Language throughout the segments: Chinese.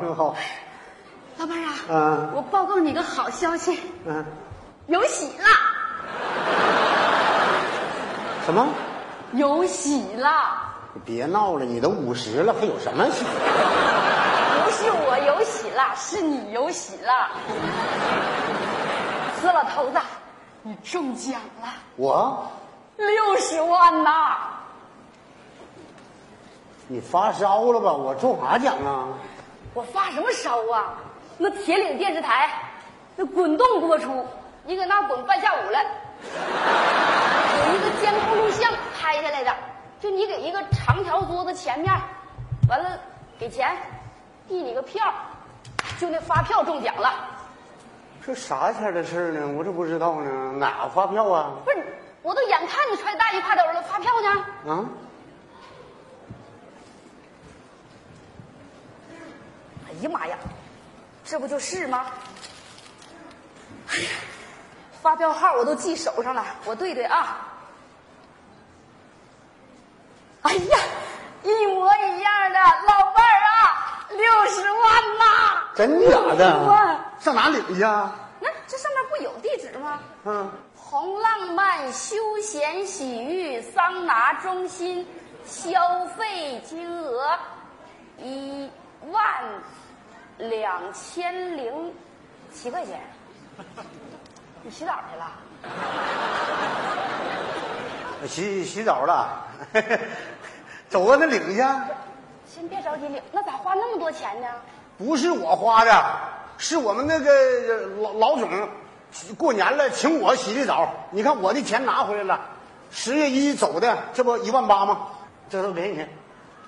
挺好。老伴儿啊，嗯我报告你个好消息，嗯，有喜了，什么？有喜了。你别闹了，你都五十了，还有什么喜？不是我有喜了，是你有喜了。死老头子，你中奖了，我？六十万呐！你发烧了吧？我中啥奖啊？我发什么烧啊？那铁岭电视台，那滚动播出，你搁那滚半下午了。有一个监控录像拍下来的，就你给一个长条桌子前面，完了给钱，递你个票，就那发票中奖了。这啥天的事儿呢？我这不知道呢。哪发票啊？不是，我都眼看你揣大衣挎兜了，发票呢？啊？哎呀妈呀，这不就是吗？哎呀，发票号我都记手上了，我对对啊。哎呀，一模一样的，老伴儿啊，六十万呐！真假60的万？上哪领去啊？那这上面不有地址吗？嗯，红浪漫休闲洗浴桑拿中心，消费金额一万两千零七块钱。你洗澡去了？洗洗澡了，走啊，那领去。先别着急领，那咋花那么多钱呢？不是我花的，是我们那个老老总过年了请我洗的澡。你看我的钱拿回来了，十月一走的，这不一万八吗？这都给你。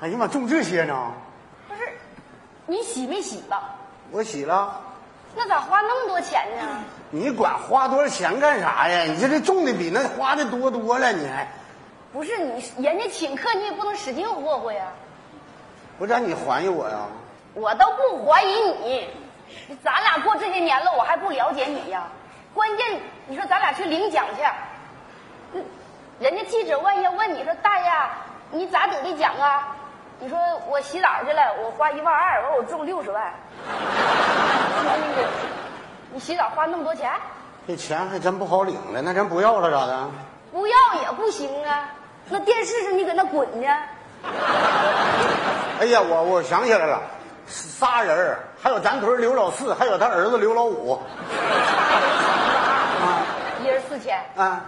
哎呀妈，中这些呢？你洗没洗吧？我洗了。那咋花那么多钱呢？你管花多少钱干啥呀？你这这种的比那花的多多了，你还不是你，人家请客你也不能使劲霍霍呀。不让你怀疑我呀？我都不怀疑你，咱俩过这些年了，我还不了解你呀。关键你说咱俩去领奖去，嗯人家记者万一要问你说大爷，你咋得的奖啊？你说我洗澡去了，我花一万二，完我中六十万。那个，你洗澡花那么多钱，这钱还真不好领了，那咱不要了咋的？不要也不行啊。那电视上你搁那滚呢？哎呀，我我想起来了，仨人儿还有咱屯刘老四，还有他儿子刘老五。一人四千，啊，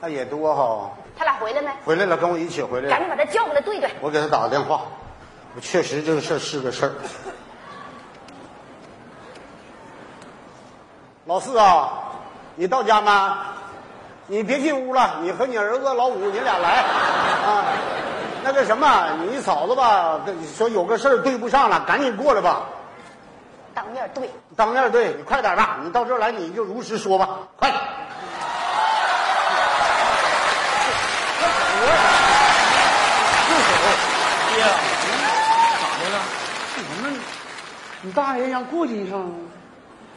那也多哈。他俩回来没？回来了，跟我一起回来了。赶紧把他叫过来对对。我给他打个电话，我确实这个事儿是个事儿。老四啊，你到家吗？你别进屋了，你和你儿子老五你俩来啊。那个什么，你嫂子吧，跟你说有个事儿对不上了，赶紧过来吧。当面对。当面对你快点吧，你到这儿来你就如实说吧，快点。爹，咋的了？干什么？你大爷让过去一趟啊。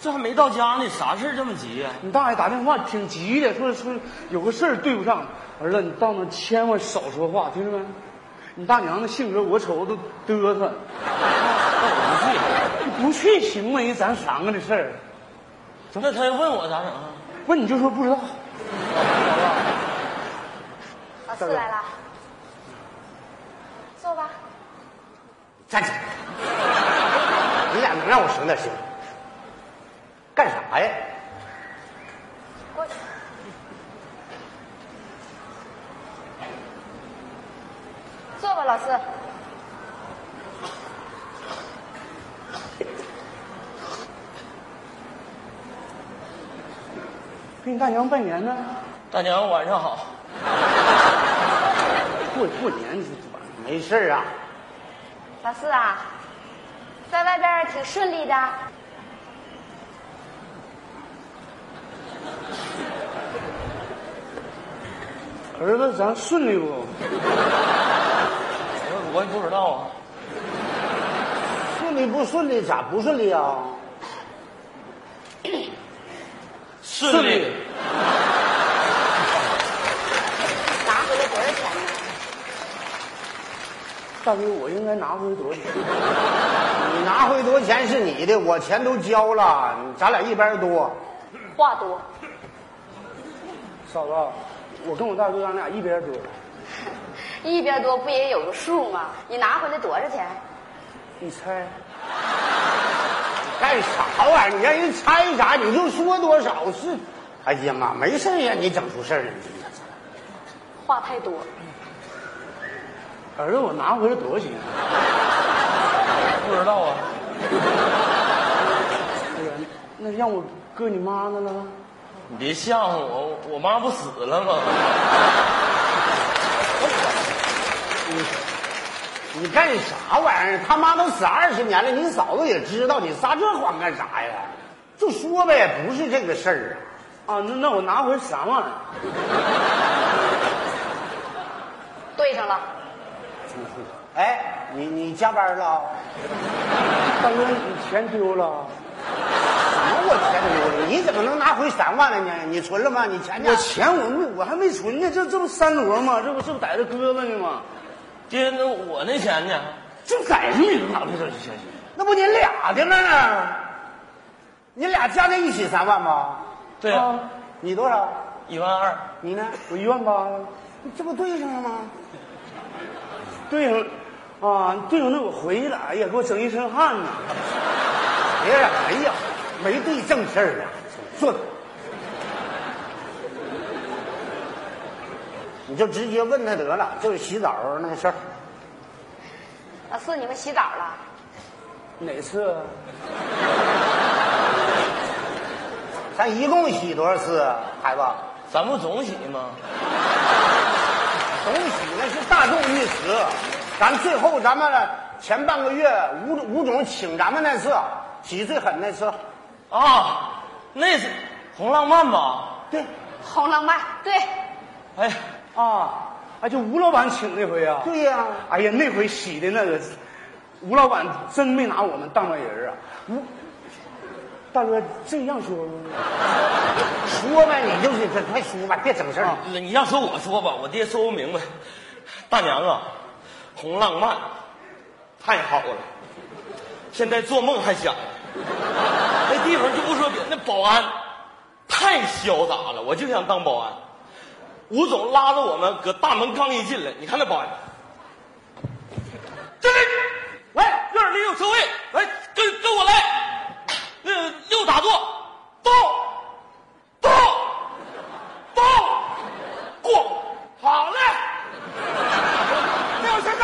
这还没到家呢，啥事儿这么急呀、你大爷打电话挺急的，说说有个事儿对不上。儿子，你到那千万少说话，听着没？你大娘那性格，我瞅着都嘚瑟。你不去行吗？人咱三个的事儿，那他要问我咋整啊？问你就说不知道。老四来了，坐吧。站起来！让我省点心？干啥呀？过去。坐吧，老四。给你大娘拜年呢，大娘晚上好。过过年这这玩意没事儿啊，老四啊，在外边挺顺利的。儿子咱顺利不？我我也不知道啊。顺利不顺利？咋不顺利啊？顺利。拿回来多少钱呢？大哥，我应该拿回来多少钱？你拿回多少钱是你的，我钱都交了，咱俩一边多。话多，嫂子，我跟我大哥咱俩一边多。一边多不也有个数吗？你拿回来多少钱？你猜？干啥玩意儿？你让人猜啥？你就说多少是？哎呀妈，没事儿让你整出事儿来。话太多，儿子，我拿回来多少钱？不知道啊。哎呀，那让我搁你妈那了？你别吓唬我，我妈不死了吗？你干啥玩意儿？他妈都死二十年了，你嫂子也知道，你撒这谎干啥呀？就说呗，不是这个事儿啊。啊，那那我拿回三万。对上了。哎，你你加班了？大哥，你钱丢了？什么我钱丢了？你怎么能拿回三万了呢？你存了吗？你钱呢我？钱我没，我还没存呢，这这不三摞吗？这不这不在这搁着呢吗？爹，那我那钱呢？这在这里哪来这钱？那不你俩的了呢？你俩加在一起三万吗？对啊，啊，你多少？一万二。你呢？我一万八呀，这不对上了吗？对上，啊，对上那我回去了，哎呀，给我整一身汗呐。别人哎呀，没对正事儿啊！坐，你就直接问他得了，就是洗澡那个事儿。老四，你们洗澡了？哪次啊？咱一共洗多少次啊，孩子？咱不总洗吗？总洗那是大众浴池，咱最后咱们前半个月吴吴总请咱们那次洗最狠那次，啊，那是红浪漫吧？对，红浪漫，对，哎，啊，啊，就吴老板请那回啊？对呀、哎呀，那回洗的那个，吴老板真没拿我们当外人啊。吴大哥这样说？说呗，你就 是快快说吧，别整事儿。啊你要说我说吧，我爹说不明白。大娘啊，红浪漫太好了，现在做梦还想。那地方就不说别，那保安太潇洒了，我就想当保安。吴总拉着我们搁大门刚一进来，你看那保安，这里，来，院里有车位，来跟跟我来，呃，右打坐，到，到，过，好嘞，没有先生，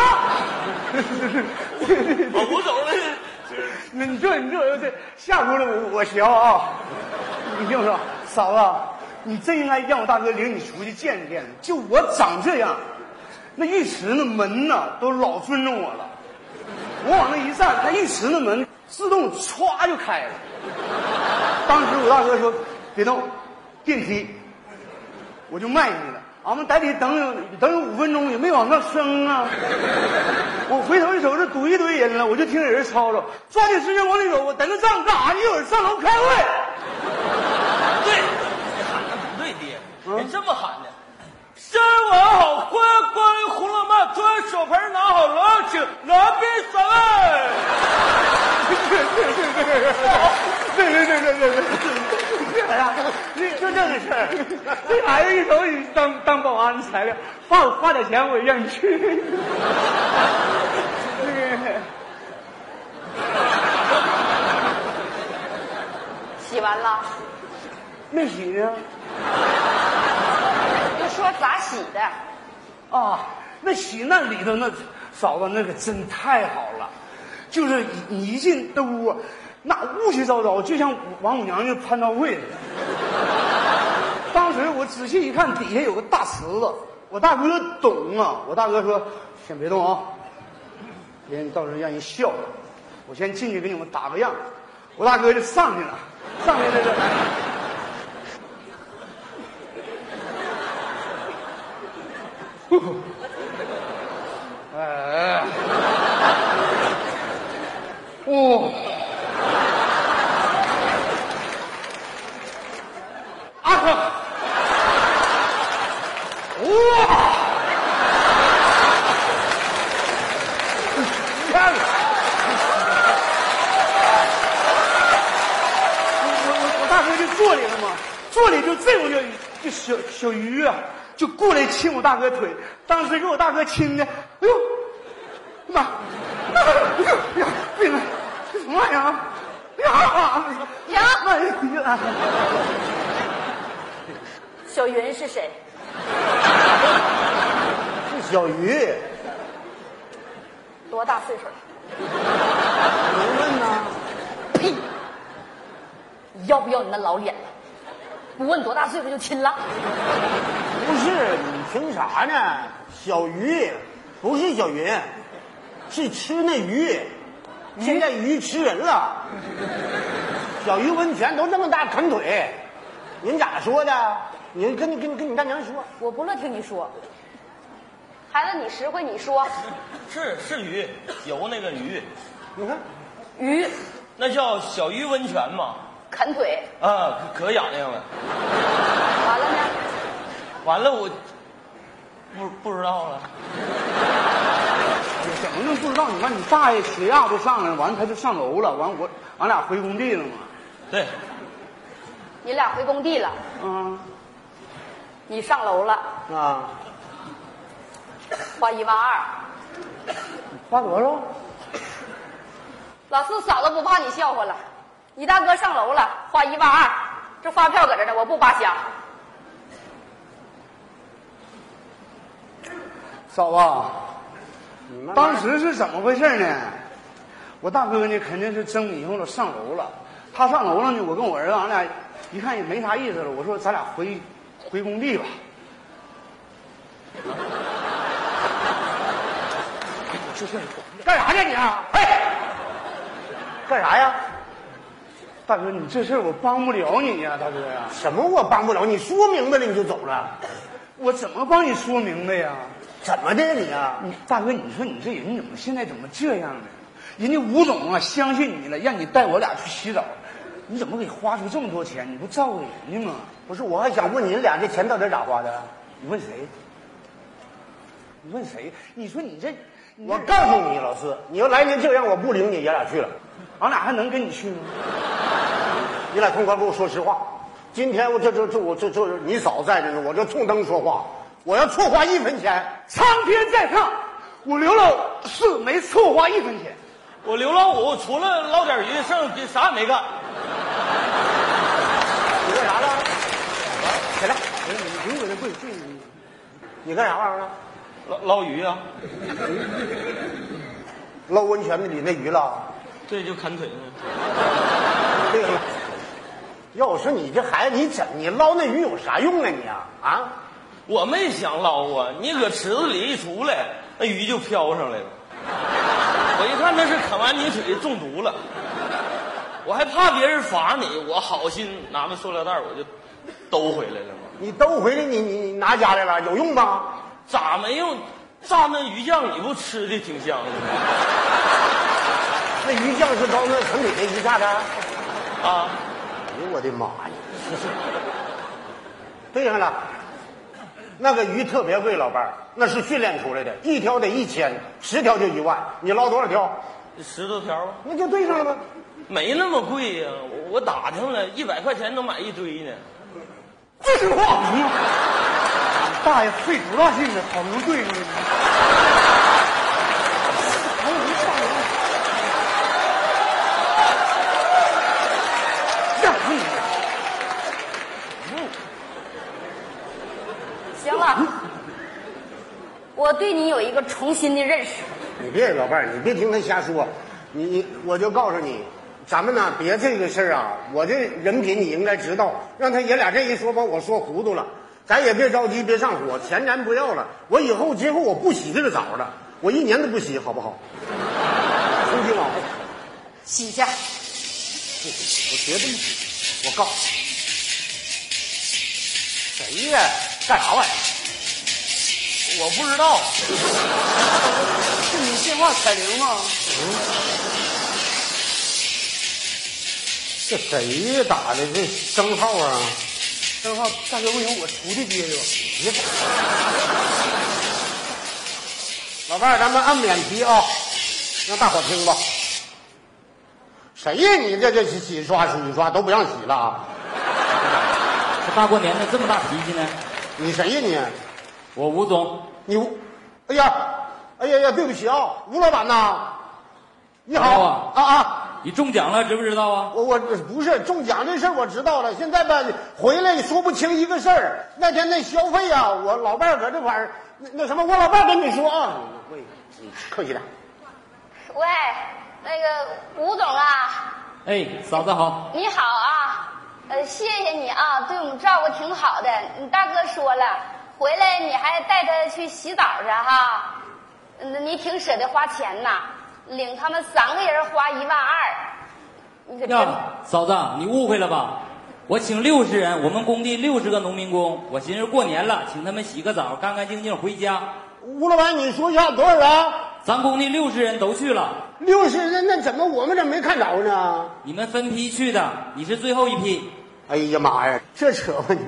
我不走了那你这你这这吓唬了我我行啊！你听我说，嫂子，你真应该让我大哥领你出去见识见识。就我长这样，那浴池那门呐都老尊重我了。我往那一站，那浴池那门自动歘就开了。当时我大哥说：“别动，电梯。”我就迈进去了。俺们在里等有等有五分钟，也没往上升啊。我回头一瞅，这堵一堆人了，我就听人吵吵，抓紧时间往里走。我在那站着干啥？一会儿上楼开会。对，你喊的不对，爹，人这么喊的。新闻好，关关于红浪漫，专业手牌拿好了，请来宾三位。对对对对对对对！哎呀，这就这个事儿，这孩子一瞅你当当保安材料，花我花点钱我也让你去。这个洗完了，没洗呢就说咋洗的。啊，那洗那里头那嫂子那可真太好了，就是你你一进那屋，那雾气昭昭，就像王母娘娘蟠桃会。当时我仔细一看，底下有个大池子，我大哥懂啊，我大哥说先别动啊，别到时候让人笑。我先进去给你们打个样，我大哥就上去了，上去那个。哎，哦，啊呵，哇，小小鱼啊，就过来亲我大哥腿，当时给我大哥亲的，哎呦，妈，哎呀，别了，这什么玩意儿呀，停！哎呀，小云是谁？是小鱼，多大岁数？了？没问呐？呸！要不要你那老脸了？不问多大岁数就亲了？不是，你听啥呢？小鱼不是小云，是吃那鱼。现在鱼吃人了。小鱼温泉都那么大啃腿，您咋说的？你跟你跟你跟你大娘说，我不乐听你说。孩子，你实惠，你说是是鱼，游那个鱼，你看鱼那叫小鱼温泉嘛。啃腿，啊，可可痒痒了。完了呢？完了我不不知道了。怎么能不知道？你看你大爷血压都上来了，完了他就上楼了，完我俺俩回工地了嘛。对，你俩回工地了，嗯，你上楼了，啊，花一万二。花多少？老四嫂子不怕你笑话了，你大哥上楼了，花一万二，这发票搁这呢，我不扒瞎。嫂子，慢慢当时是怎么回事呢？我大哥呢肯定是蒸迷糊了，上楼了。他上楼了呢，我跟我儿子俺俩一看也没啥意思了，我说咱俩回回工地吧。这事干啥去你啊？哎，干啥呀？大哥，你这事儿我帮不了你呀，大哥呀，什么我帮不了？你说明白了你就走了，我怎么帮你说明白呀？怎么的你啊？你大哥，你说你这人怎么现在怎么这样呢？人家吴总啊相信你了，让你带我俩去洗澡，你怎么给花出这么多钱？你不照顾人家吗？不是，我还想问你俩这钱到底咋花的？你问谁？你问谁？你说你这，你我告诉你，老四，你要来年这样，我不领你爷俩去了。俺俩还能跟你去吗？你俩痛快给我说实话。今天我这这这我这这你嫂在这呢，我这冲灯说话，我要错花一分钱，苍天在上，我刘老四没错花一分钱。我刘老五除了捞点鱼，剩下啥也没干。你干啥了？起来，你不用搁这跪。你干啥玩意儿了？捞捞鱼啊？捞温泉的里那鱼了。对，就砍腿呢。对了，要我说你这孩子，你怎你捞那鱼有啥用啊你啊啊？我没想捞啊，你搁池子里一出来，那鱼就飘上来了。我一看那是啃完你腿中毒了，我还怕别人罚你，我好心拿个塑料袋我就兜回来了嘛。你兜回来你你你拿家来了，有用吗？咋没用？蘸那鱼酱你不吃的挺香的吗？那鱼酱是高那城里那鱼下的？啊，哎呦我的妈呀！对上了，那个鱼特别贵，老伴儿，那是训练出来的，一条得一千，十条就一万，你捞多少条？十多条啊，那就对上了吗？没那么贵呀、我我打听了，一百块钱能买一堆呢。这句话行吗？大爷费多大劲呢，好不容易对上了。还有人上楼，让你我对你有一个重新的认识。你别老伴儿，你别听他瞎说，你你我就告诉你，咱们呢别这个事儿啊，我这人品你应该知道，让他爷俩这一说把我说糊涂了，咱也别着急，别上火，钱咱不要了，我以后今后我不洗这个澡了，我一年都不洗，好不好？从今往后，洗去，我绝对不洗，我告诉你，谁呀？干啥玩意儿？我不知道，是你电话彩铃吗？这谁打的？这生号啊？正好大哥不行，我出去接去吧。别打！老伴儿，咱们按免提啊，让大伙听吧。谁呀？你这这洗洗刷洗刷都不让洗了啊？这大过年的这么大脾气呢？你谁呀你？我吴总，你吴，哎呀，哎呀呀，对不起啊，吴老板呐，你好啊啊啊！你中奖了，知不知道啊？我我不是中奖这事儿我知道了，现在吧回来说不清一个事儿。那天那消费啊，我老伴儿搁这块儿，那那什么，我老伴儿跟你说啊，喂，你客气点。喂，那个吴总啊，哎，嫂子好，你好啊，呃，谢谢你啊，对我们照顾挺好的。你大哥说了，回来你还带他去洗澡去哈，嗯，你挺舍得花钱呐，领他们三个人花一万二，你可嫂子，你误会了吧？我请六十人，我们工地六十个农民工，我寻思过年了，请他们洗个澡，干干净净回家。吴老板，你说一下多少人？咱工地六十人都去了，六十人，那怎么我们怎么没看着呢？你们分批去的，你是最后一批。哎呀妈呀，这扯吧你！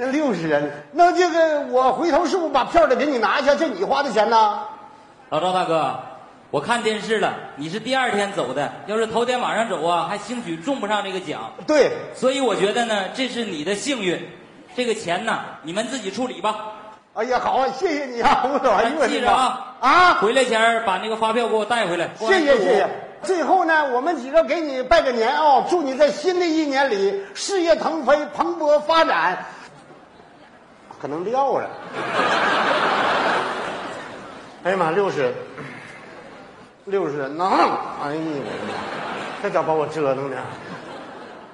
那六十人，那这个我回头是不是把票得给你拿一下？这你花的钱呢？老赵大哥，我看电视了，你是第二天走的，要是头天晚上走啊，还兴许中不上这个奖。对，所以我觉得呢，这是你的幸运，这个钱呢，你们自己处理吧。哎呀，好啊，谢谢你啊，吴老板，咱记着啊啊，回来前儿把那个发票给我带回来。谢谢谢谢。最后呢，我们几个给你拜个年啊、祝你在新的一年里事业腾飞、蓬勃发展。可能撂了。哎呀妈，六十，六十能！哎呀，这家把我折腾的，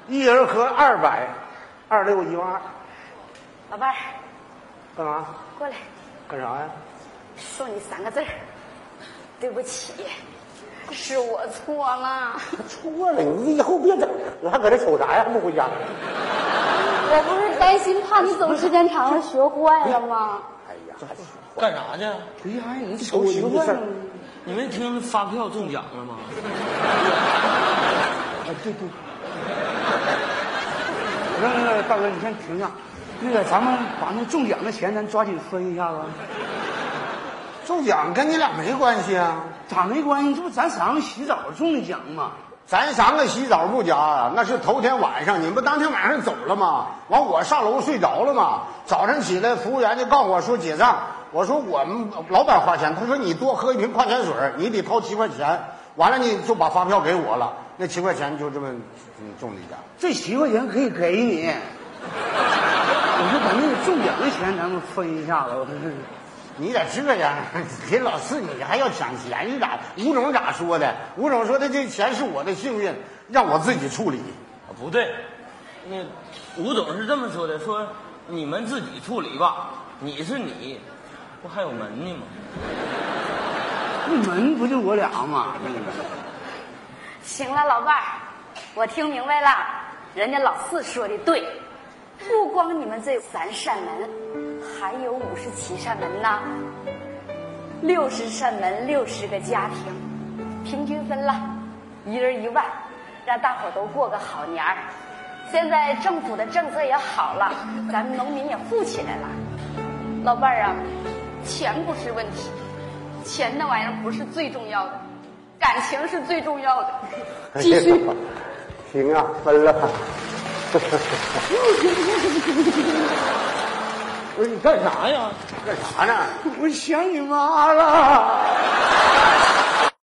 一人合二百，二六一万二，老伴儿干嘛？过来，干啥呀？送你三个字儿，对不起，是我错了。错了，你以后别整，你还搁这瞅啥呀？还不回家？我不是担心怕你走时间长了学坏了吗？哎呀，这还干啥去？哎呀，你瞅你这事儿。你没听发票中奖了吗？啊，对对。那那个大哥，你先停下。那个，咱们把那中奖的钱，咱抓紧分一下子。中奖跟你俩没关系啊，咋没关系？这不咱三个洗澡中的奖吗？咱三个洗澡不假，那是头天晚上，你们不当天晚上走了吗？完我上楼睡着了嘛，早上起来服务员就告诉我说结账，我说我们老板花钱，他说你多喝一瓶矿泉水，你得掏七块钱，完了你就把发票给我了，那七块钱就这么嗯中了一奖。这七块钱可以给你。我说把那个中奖的钱咱们分一下子。你咋这样？给老四你还要抢钱？你咋？吴总咋说的？吴总说的这钱是我的幸运，让我自己处理。啊，不对，那吴总是这么说的，说你们自己处理吧。你是你，不还有门呢吗？那门不就我俩吗？行了，老伴儿，我听明白了，人家老四说的对，不光你们这三扇门，还有五十七扇门呢，六十扇门，六十个家庭，平均分了，一人一万，让大伙儿都过个好年儿。现在政府的政策也好了，咱们农民也富起来了。老伴儿啊，钱不是问题，钱那玩意儿不是最重要的，感情是最重要的。继续。行啊，分了。不是你干啥呀？干啥呢？我想你妈了。